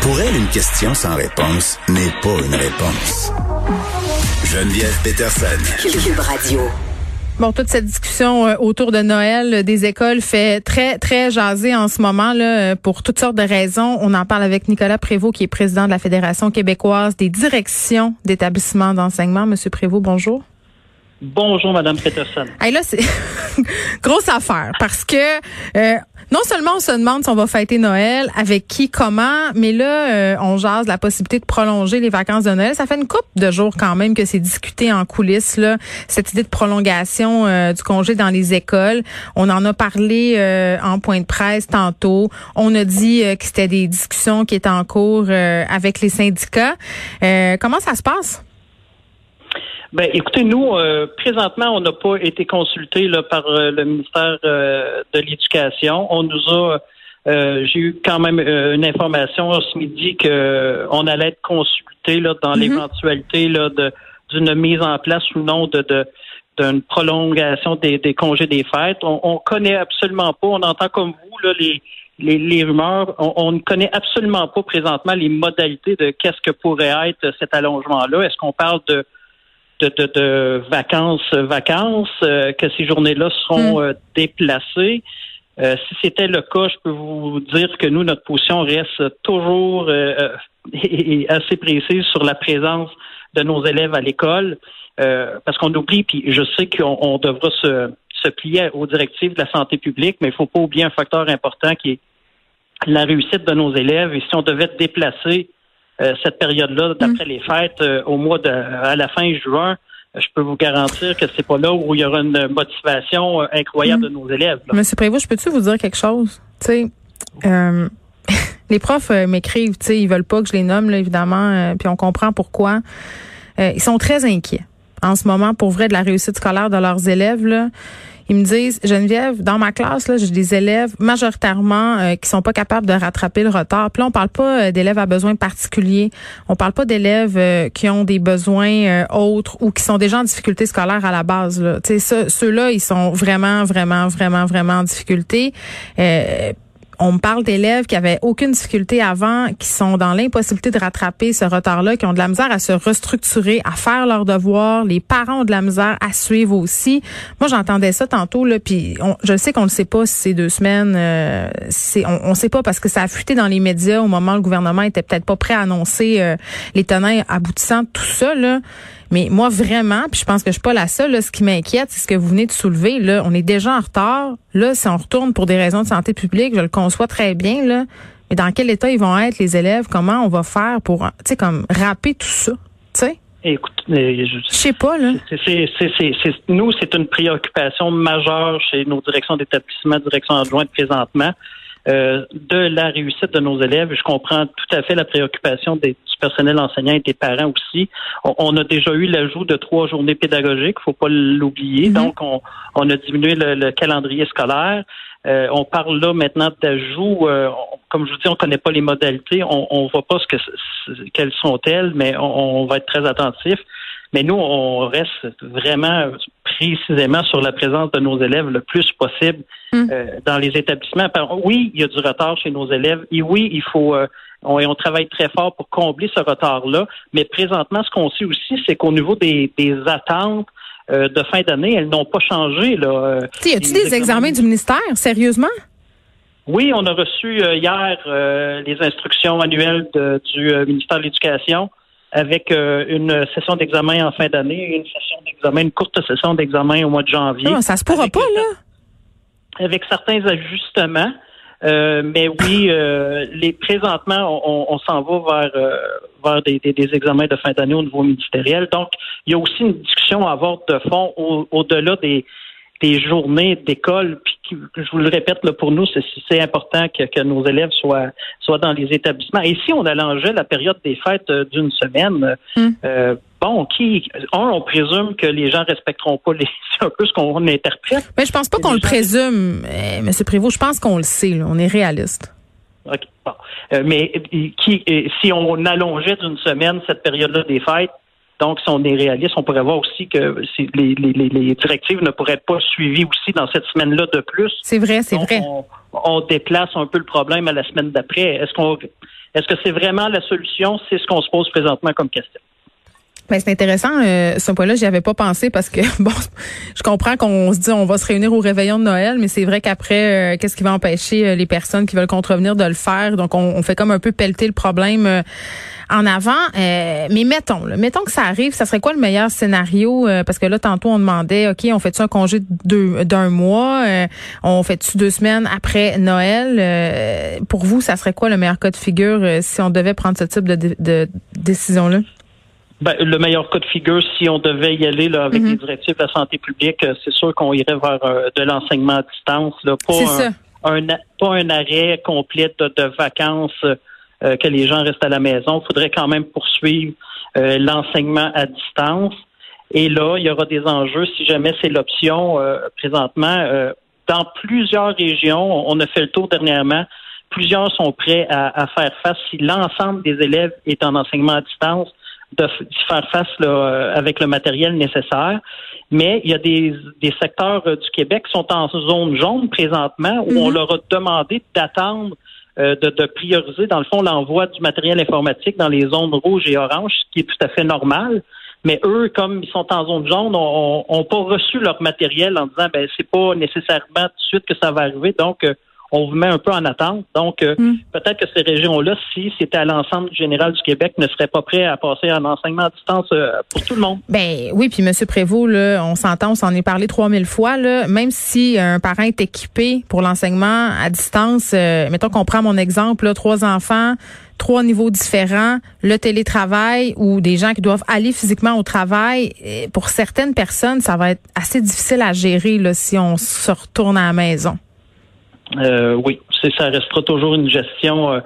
Pour elle, une question sans réponse n'est pas une réponse. Geneviève Peterson. Cube Radio. Bon, toute cette discussion euh, autour de Noël euh, des écoles fait très, très jaser en ce moment là, euh, pour toutes sortes de raisons. On en parle avec Nicolas Prévost, qui est président de la Fédération québécoise des directions d'établissements d'enseignement. Monsieur Prévost, bonjour. Bonjour, Madame Peterson. Hey, là, c'est grosse affaire parce que euh, non seulement on se demande si on va fêter Noël, avec qui, comment, mais là, euh, on jase la possibilité de prolonger les vacances de Noël. Ça fait une couple de jours quand même que c'est discuté en coulisses, là, cette idée de prolongation euh, du congé dans les écoles. On en a parlé en point de presse tantôt. On a dit que c'était des discussions qui étaient en cours avec les syndicats. comment ça se passe? Ben, écoutez, nous, euh, présentement, on n'a pas été consulté là, par euh, le ministère euh, de l'Éducation. On nous a, j'ai eu quand même une information ce midi qu'on allait être consulté là, dans mm-hmm. l'éventualité là, de, d'une mise en place ou non de, de d'une prolongation des, des, congés des fêtes. On, on connaît absolument pas. On entend comme vous là, les, les, les rumeurs. On, on, ne connaît absolument pas présentement les modalités de qu'est-ce que pourrait être cet allongement-là. Est-ce qu'on parle de de, vacances, vacances, euh, que ces journées-là seront hmm. euh, déplacées. Euh, si c'était le cas, je peux vous dire que nous, notre position reste toujours assez précise sur la présence de nos élèves à l'école, parce qu'on oublie, puis je sais qu'on devra se, se plier aux directives de la santé publique, mais il ne faut pas oublier un facteur important qui est la réussite de nos élèves. Et si on devait déplacer euh, cette période-là, d'après mm. les fêtes, euh, au mois de, à la fin juin, je peux vous garantir que c'est pas là où il y aura une motivation euh, incroyable mm. de nos élèves. Monsieur Prévost, je peux-tu vous dire quelque chose? Tu sais, les profs m'écrivent, tu sais, ils veulent pas que je les nomme, là, évidemment, puis on comprend pourquoi. ils sont très inquiets en ce moment pour vrai de la réussite scolaire de leurs élèves. Là. Ils me disent, Geneviève, dans ma classe, là, j'ai des élèves majoritairement euh, qui sont pas capables de rattraper le retard. Puis là, on parle pas euh, d'élèves à besoins particuliers. On parle pas d'élèves euh, qui ont des besoins autres ou qui sont déjà en difficulté scolaire à la base. Là. ceux-là, ils sont vraiment, vraiment, vraiment, vraiment en difficulté on me parle d'élèves qui avaient aucune difficulté avant, qui sont dans l'impossibilité de rattraper ce retard-là, qui ont de la misère à se restructurer, à faire leurs devoirs. Les parents ont de la misère à suivre aussi. Moi, j'entendais ça tantôt, là, puis je sais qu'on ne sait pas si ces deux semaines, euh, on ne sait pas parce que ça a fuité dans les médias au moment où le gouvernement était peut-être pas prêt à annoncer euh, les tenants aboutissants de tout ça, là. Mais moi, vraiment, puis je pense que je suis pas la seule, là, ce qui m'inquiète, c'est ce que vous venez de soulever. Là, on est déjà en retard. Là, si on retourne pour des raisons de santé publique, je le conçois très bien, là. Mais dans quel état ils vont être, les élèves? Comment on va faire pour, tu sais, comme, rapper tout ça? Tu sais? Écoute, je, je sais pas là. C'est, nous, c'est une préoccupation majeure chez nos directions d'établissement, directions adjointes présentement. Euh, de la réussite de nos élèves. Je comprends tout à fait la préoccupation des, du personnel enseignant et des parents aussi. On, a déjà eu l'ajout de trois journées pédagogiques, faut pas l'oublier. Mm-hmm. Donc, on, on, a diminué le, calendrier scolaire. Euh, on parle là maintenant d'ajout. Euh, comme je vous dis, on connaît pas les modalités. On, on voit pas ce que quelles sont-elles, mais on, on va être très attentif. Mais nous, on reste vraiment précisément sur la présence de nos élèves le plus possible hmm. euh, dans les établissements. Oui, il y a du retard chez nos élèves. Et oui, il faut euh, on, on, travaille très fort pour combler ce retard-là. Mais présentement, ce qu'on sait aussi, c'est qu'au niveau des, des attentes euh, de fin d'année, elles n'ont pas changé. Là. y a-t-il des examens du ministère, sérieusement? Oui, on a reçu hier les instructions annuelles du ministère de l'Éducation avec euh, une session d'examen en fin d'année, une session d'examen, une courte session d'examen au mois de janvier. Non, ça se pourra pas, là? Avec certains ajustements. Euh, mais oui, euh, les présentement, on, s'en va vers vers des, des, examens de fin d'année au niveau ministériel. Donc, il y a aussi une discussion à avoir de fond au-delà des des journées d'école. Puis je vous le répète là, pour nous, c'est important que, que, nos élèves soient soient dans les établissements. Et si on allongeait la période des fêtes euh, d'une semaine, hum. euh, bon, qui un, on présume que les gens respecteront pas les. C'est un peu ce qu'on interprète. Mais je pense pas qu'on le présume, euh, M. Prévost. Je pense qu'on le sait. Là. On est réaliste. OK. Bon. Euh, mais qui, si on allongeait d'une semaine cette période-là des fêtes, donc, si on est réaliste, on pourrait voir aussi que les, les, directives ne pourraient être pas suivies aussi dans cette semaine-là de plus. C'est vrai, c'est vrai. On, déplace un peu le problème à la semaine d'après. Est-ce qu'on est-ce que c'est vraiment la solution? C'est ce qu'on se pose présentement comme question. Ben, c'est intéressant, euh, ce point-là, j'y avais pas pensé parce que bon, je comprends qu'on se dit on va se réunir au réveillon de Noël, mais c'est vrai qu'après, euh, qu'est-ce qui va empêcher euh, les personnes qui veulent contrevenir de le faire? Donc on, fait comme un peu pelleter le problème euh, en avant. mais mettons, là, mettons que ça arrive, ça serait quoi le meilleur scénario? Parce que là, tantôt on demandait, ok, on fait-tu un congé d'un mois? On fait-tu deux semaines après Noël? Pour vous, ça serait quoi le meilleur cas de figure si on devait prendre ce type de, de décision-là? Ben, le meilleur cas de figure, si on devait y aller là, avec mhm. les directives de la santé publique, euh, c'est sûr qu'on irait vers euh, de l'enseignement à distance, là, pas, un, pas un arrêt complet de, vacances euh, que les gens restent à la maison. Il faudrait quand même poursuivre l'enseignement à distance. Et là, il y aura des enjeux si jamais c'est l'option présentement. dans plusieurs régions, on a fait le tour dernièrement, plusieurs sont prêts à, à faire face si l'ensemble des élèves est en enseignement à distance de faire face là, euh, avec le matériel nécessaire. Mais il y a des, des secteurs euh, du Québec qui sont en zone jaune présentement où on mhm. leur a demandé d'attendre euh, de, de, prioriser, dans le fond, l'envoi du matériel informatique dans les zones rouges et oranges, ce qui est tout à fait normal. Mais eux, comme ils sont en zone jaune, ont, pas reçu leur matériel en disant ben c'est pas nécessairement tout de suite que ça va arriver. Donc on vous met un peu en attente. Donc, euh, hmm. peut-être que ces régions-là, si c'était à l'ensemble général du Québec, ne seraient pas prêts à passer en enseignement à distance euh, pour tout le monde. Ben oui, puis M. Prévost, là, on s'entend, on s'en est parlé 3000 fois. Là, même si un parent est équipé pour l'enseignement à distance, euh, mettons qu'on prend mon exemple, là, trois enfants, trois niveaux différents, le télétravail ou des gens qui doivent aller physiquement au travail, pour certaines personnes, ça va être assez difficile à gérer là, si on se retourne à la maison. Euh, oui, c'est ça restera toujours une gestion, euh,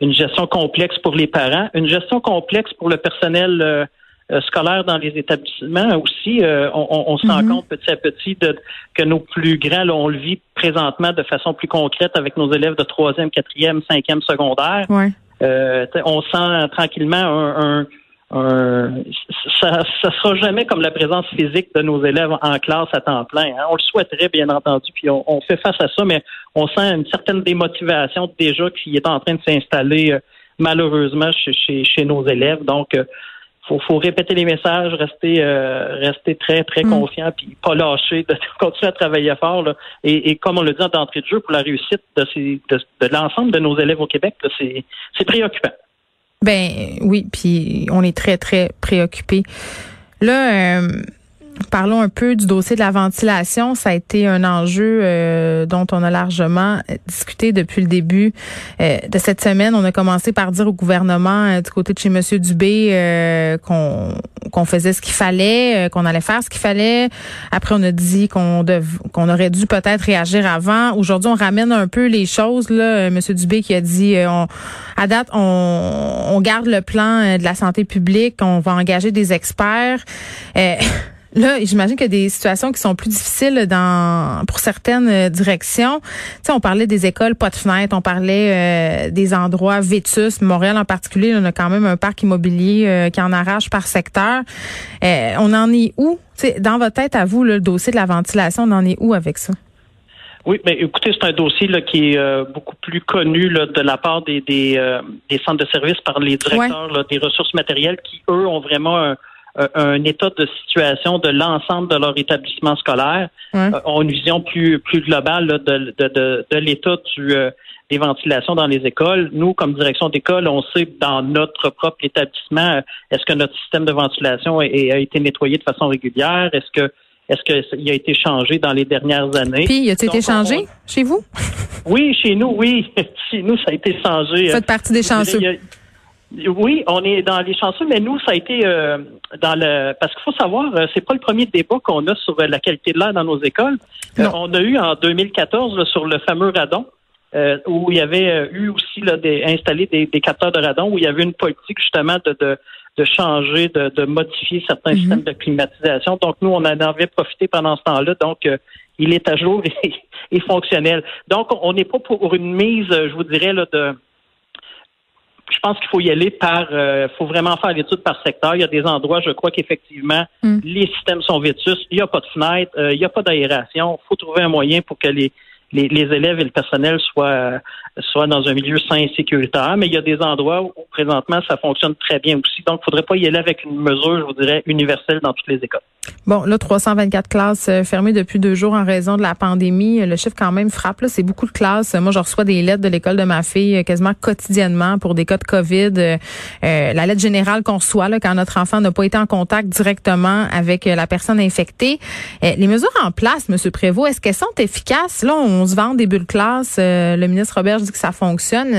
une gestion complexe pour les parents, une gestion complexe pour le personnel euh, scolaire dans les établissements aussi. on, se rend mhm. compte petit à petit de, que nos plus grands, on le vit présentement de façon plus concrète avec nos élèves de troisième, quatrième, cinquième secondaire. Ouais. on sent tranquillement un euh, ça ne sera jamais comme la présence physique de nos élèves en classe à temps plein. Hein. On le souhaiterait, bien entendu, puis on, fait face à ça, mais on sent une certaine démotivation déjà qui est en train de s'installer euh, malheureusement chez, chez, nos élèves. Donc, euh, faut, répéter les messages, rester, rester très, très mm. confiant, puis pas lâcher, de continuer à travailler fort. Et, comme on le dit d'entrée de jeu, pour la réussite de, de, de l'ensemble de nos élèves au Québec, c'est préoccupant. Ben oui, puis on est très, très préoccupés. Là, euh, Parlons un peu du dossier de la ventilation. Ça a été un enjeu euh, dont on a largement discuté depuis le début euh, de cette semaine. On a commencé par dire au gouvernement euh, du côté de chez Monsieur Dubé qu'on qu'on faisait ce qu'il fallait, qu'on allait faire ce qu'il fallait. Après, on a dit qu'on qu'on aurait dû peut-être réagir avant. Aujourd'hui, on ramène un peu les choses. Là, Monsieur Dubé qui a dit, on, à date, on, on garde le plan de la santé publique, on va engager des experts. Là, j'imagine qu'il y a des situations qui sont plus difficiles dans pour certaines euh, directions. Tu sais, on parlait des écoles pas de fenêtres, on parlait euh, des endroits vétus. Montréal en particulier, on a quand même un parc immobilier euh, qui en arrache par secteur. on en est où? sais, dans votre tête, à vous, le dossier de la ventilation, on en est où avec ça? Oui, mais écoutez, c'est un dossier là, qui est beaucoup plus connu là, de la part des, des, des, centres de services par les directeurs des ressources matérielles qui, eux, ont vraiment un, un état de situation de l'ensemble de leur établissement scolaire, euh, ont une vision plus plus globale de, de, de, de l'état du euh, des ventilations dans les écoles. Nous, comme direction d'école, on sait dans notre propre établissement, est-ce que notre système de ventilation a, a été nettoyé de façon régulière? Est-ce que est-ce qu'il a été changé dans les dernières années? Puis, il a été changé chez vous? Oui, chez nous, oui. chez nous, ça a été changé. Vous faites partie des chanceux. Oui, on est dans les chanceux, mais nous, ça a été euh, dans le parce qu'il faut savoir, euh, c'est pas le premier débat qu'on a sur la qualité de l'air dans nos écoles. on a eu en 2014 sur le fameux radon. où il y avait eu aussi là, des, installé des, capteurs de radon, où il y avait une politique justement de, de, de changer, de, de modifier certains mm-hmm. systèmes de climatisation. Donc, nous, on en avait profité pendant ce temps-là. Donc, il est à jour et, et fonctionnel. Donc, on n'est pas pour une mise, je vous dirais, là, de je pense qu'il faut y aller par, il euh, faut vraiment faire l'étude par secteur. Il y a des endroits, je crois qu'effectivement, mm. les systèmes sont vétus, il n'y a pas de fenêtre, euh, il n'y a pas d'aération. Il faut trouver un moyen pour que les, les, élèves et le personnel soient, soient dans un milieu sain et sécuritaire. Mais il y a des endroits où, présentement, ça fonctionne très bien aussi. Donc, il ne faudrait pas y aller avec une mesure, je vous dirais, universelle dans toutes les écoles. Bon, là, 324 classes euh, fermées depuis deux jours en raison de la pandémie. Le chiffre quand même frappe. Là, c'est beaucoup de classes. Moi, je reçois des lettres de l'école de ma fille euh, quasiment quotidiennement pour des cas de COVID. Euh, la lettre générale qu'on reçoit là, quand notre enfant n'a pas été en contact directement avec la personne infectée. les mesures en place, Monsieur Prévost, est-ce qu'elles sont efficaces? Là, on se vend des bulles classe. le ministre Robert dit que ça fonctionne.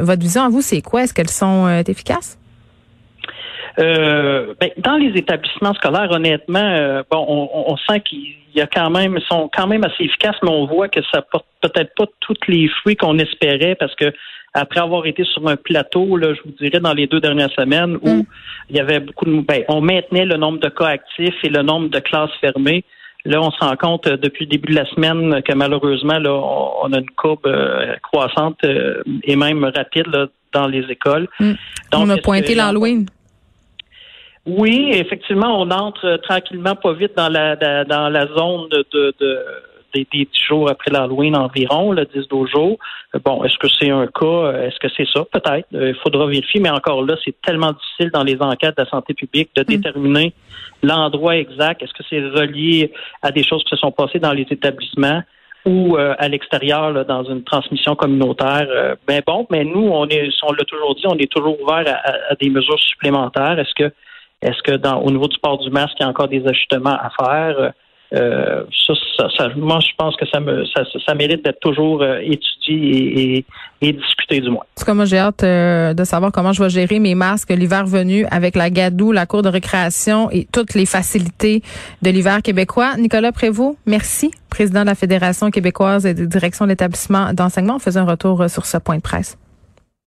votre vision à vous, c'est quoi? Est-ce qu'elles sont efficaces? Euh, ben, dans les établissements scolaires, honnêtement, euh, bon, on, sent qu'il y a quand même, sont quand même assez efficaces, mais on voit que ça porte peut-être pas tous les fruits qu'on espérait parce que après avoir été sur un plateau, là, je vous dirais, dans les deux dernières semaines où mm. il y avait beaucoup de, ben, on maintenait le nombre de cas actifs et le nombre de classes fermées. Là, on se rend compte euh, depuis le début de la semaine que malheureusement, là, on, a une courbe croissante et même rapide dans les écoles. Mm. on a pointé l'Halloween. Oui, effectivement, on entre euh, tranquillement, pas vite dans la dans la zone de, de, des, dix jours après l'Halloween environ, le 10-12 jours. Euh, bon, est-ce que c'est un cas? Euh, est-ce que c'est ça? Peut-être. Il faudra vérifier, mais encore là, c'est tellement difficile dans les enquêtes de la santé publique de mm. déterminer l'endroit exact. Est-ce que c'est relié à des choses qui se sont passées dans les établissements? ou à l'extérieur dans une transmission communautaire? ben bon, mais nous, on est, on l'a toujours dit, on est toujours ouvert à des mesures supplémentaires. Est-ce que est-ce que dans au niveau du port du masque, il y a encore des ajustements à faire? Euh, ça, ça, moi, je pense que ça, me, ça, ça mérite d'être toujours euh, étudié et, et, discuté du moins. En tout cas, moi, j'ai hâte euh, de savoir comment je vais gérer mes masques l'hiver venu avec la gadoue, la cour de récréation et toutes les facilités de l'hiver québécois. Nicolas Prévost, merci, président de la Fédération québécoise et de direction de l'établissement d'enseignement. On faisait un retour sur ce point de presse.